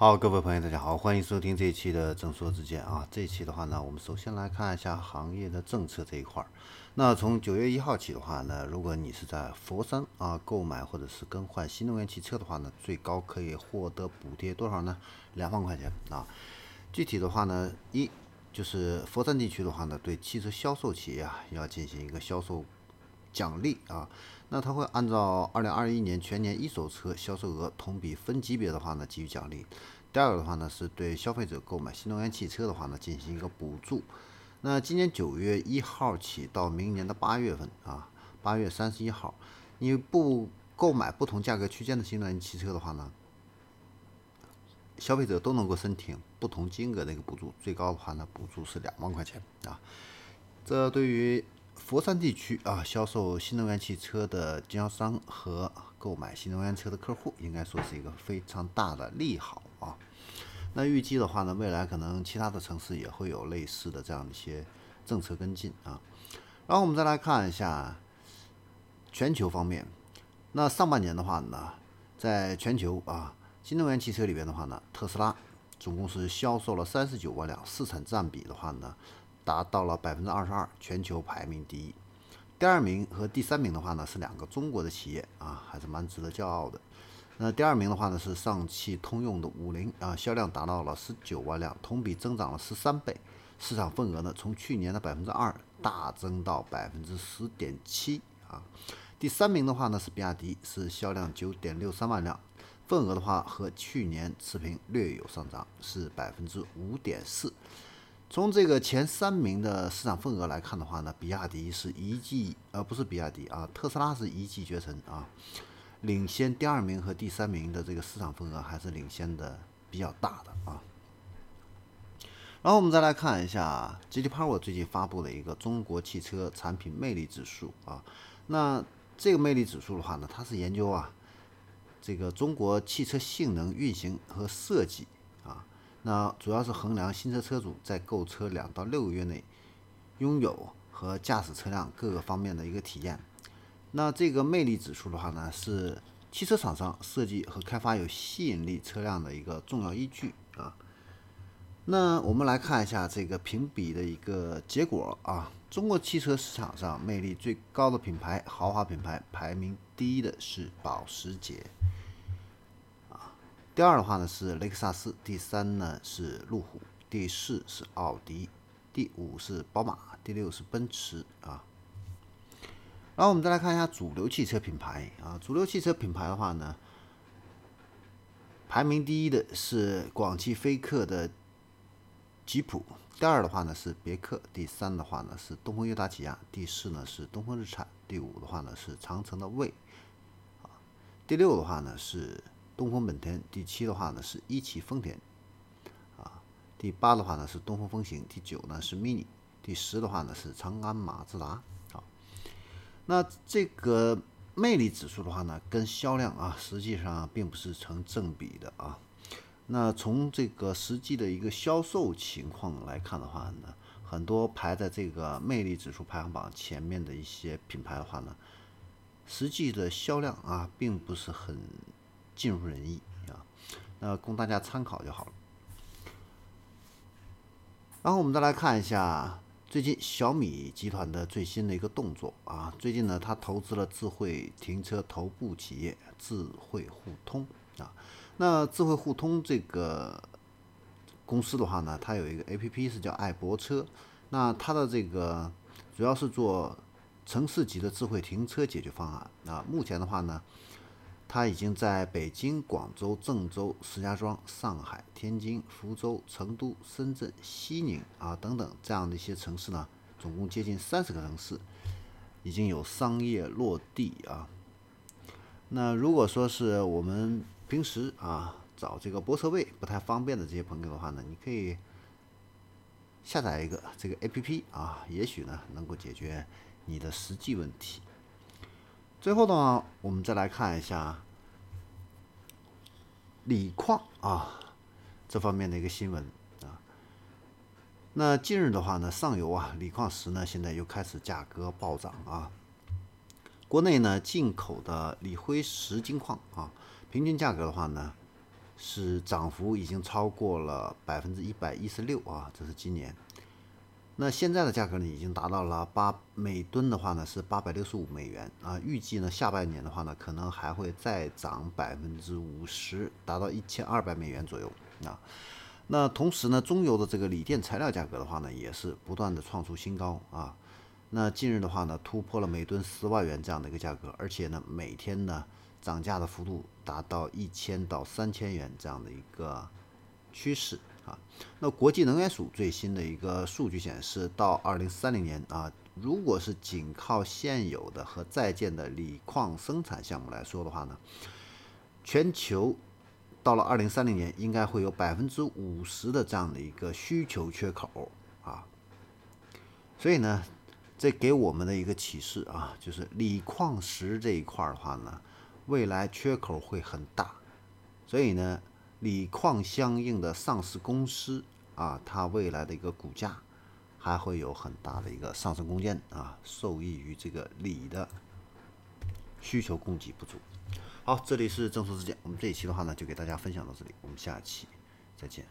好，各位朋友，大家好，欢迎收听这一期的正说之见啊。这一期的话呢，我们首先来看一下行业的政策这一块儿。那从九月一号起的话呢，如果你是在佛山啊购买或者是更换新能源汽车的话呢，最高可以获得补贴多少呢？两万块钱啊。具体的话呢，一就是佛山地区的话呢，对汽车销售企业啊要进行一个销售奖励啊。那它会按照二零二一年全年一手车销售额同比分级别的话呢给予奖励。第二个的话呢，是对消费者购买新能源汽车的话呢进行一个补助。那今年九月一号起到明年的八月份啊，八月三十一号，你不购买不同价格区间的新能源汽车的话呢，消费者都能够申请不同金额的一个补助，最高的话呢补助是两万块钱啊。这对于佛山地区啊，销售新能源汽车的经销商和购买新能源车的客户，应该说是一个非常大的利好啊。那预计的话呢，未来可能其他的城市也会有类似的这样一些政策跟进啊。然后我们再来看一下全球方面，那上半年的话呢，在全球啊，新能源汽车里边的话呢，特斯拉总共是销售了三十九万辆，市场占比的话呢。达到了百分之二十二，全球排名第一。第二名和第三名的话呢，是两个中国的企业啊，还是蛮值得骄傲的。那第二名的话呢，是上汽通用的五菱啊，销量达到了十九万辆，同比增长了十三倍，市场份额呢从去年的百分之二大增到百分之十点七啊。第三名的话呢是比亚迪，是销量九点六三万辆，份额的话和去年持平，略有上涨，是百分之五点四。从这个前三名的市场份额来看的话呢，比亚迪是一骑，呃，不是比亚迪啊，特斯拉是一骑绝尘啊，领先第二名和第三名的这个市场份额还是领先的比较大的啊。然后我们再来看一下 GD Power 最近发布的一个中国汽车产品魅力指数啊，那这个魅力指数的话呢，它是研究啊这个中国汽车性能、运行和设计。那主要是衡量新车车主在购车两到六个月内拥有和驾驶车辆各个方面的一个体验。那这个魅力指数的话呢，是汽车厂商设计和开发有吸引力车辆的一个重要依据啊。那我们来看一下这个评比的一个结果啊。中国汽车市场上魅力最高的品牌，豪华品牌排名第一的是保时捷。第二的话呢是雷克萨斯，第三呢是路虎，第四是奥迪，第五是宝马，第六是奔驰啊。然后我们再来看一下主流汽车品牌啊，主流汽车品牌的话呢，排名第一的是广汽菲克的吉普，第二的话呢是别克，第三的话呢是东风悦达起亚，第四呢是东风日产，第五的话呢是长城的魏，啊，第六的话呢是。东风本田，第七的话呢是一汽丰田，啊，第八的话呢是东风风行，第九呢是 mini，第十的话呢是长安马自达，好，那这个魅力指数的话呢，跟销量啊实际上并不是成正比的啊。那从这个实际的一个销售情况来看的话呢，很多排在这个魅力指数排行榜前面的一些品牌的话呢，实际的销量啊并不是很。尽如人意啊，那供大家参考就好了。然后我们再来看一下最近小米集团的最新的一个动作啊，最近呢，它投资了智慧停车头部企业智慧互通啊。那智慧互通这个公司的话呢，它有一个 A P P 是叫爱泊车，那它的这个主要是做城市级的智慧停车解决方案啊。目前的话呢。它已经在北京、广州、郑州、石家庄、上海、天津、福州、成都、深圳、西宁啊等等这样的一些城市呢，总共接近三十个城市已经有商业落地啊。那如果说是我们平时啊找这个泊车位不太方便的这些朋友的话呢，你可以下载一个这个 APP 啊，也许呢能够解决你的实际问题。最后的话，我们再来看一下锂矿啊这方面的一个新闻啊。那近日的话呢，上游啊锂矿石呢现在又开始价格暴涨啊。国内呢进口的锂辉石金矿啊，平均价格的话呢，是涨幅已经超过了百分之一百一十六啊，这是今年。那现在的价格呢，已经达到了八每吨的话呢是八百六十五美元啊，预计呢下半年的话呢可能还会再涨百分之五十，达到一千二百美元左右啊。那同时呢，中油的这个锂电材料价格的话呢，也是不断的创出新高啊。那近日的话呢，突破了每吨十万元这样的一个价格，而且呢每天呢涨价的幅度达到一千到三千元这样的一个趋势。啊，那国际能源署最新的一个数据显示，到二零三零年啊，如果是仅靠现有的和在建的锂矿生产项目来说的话呢，全球到了二零三零年应该会有百分之五十的这样的一个需求缺口啊。所以呢，这给我们的一个启示啊，就是锂矿石这一块的话呢，未来缺口会很大，所以呢。锂矿相应的上市公司啊，它未来的一个股价还会有很大的一个上升空间啊，受益于这个锂的需求供给不足。好，这里是正说之见，我们这一期的话呢，就给大家分享到这里，我们下期再见。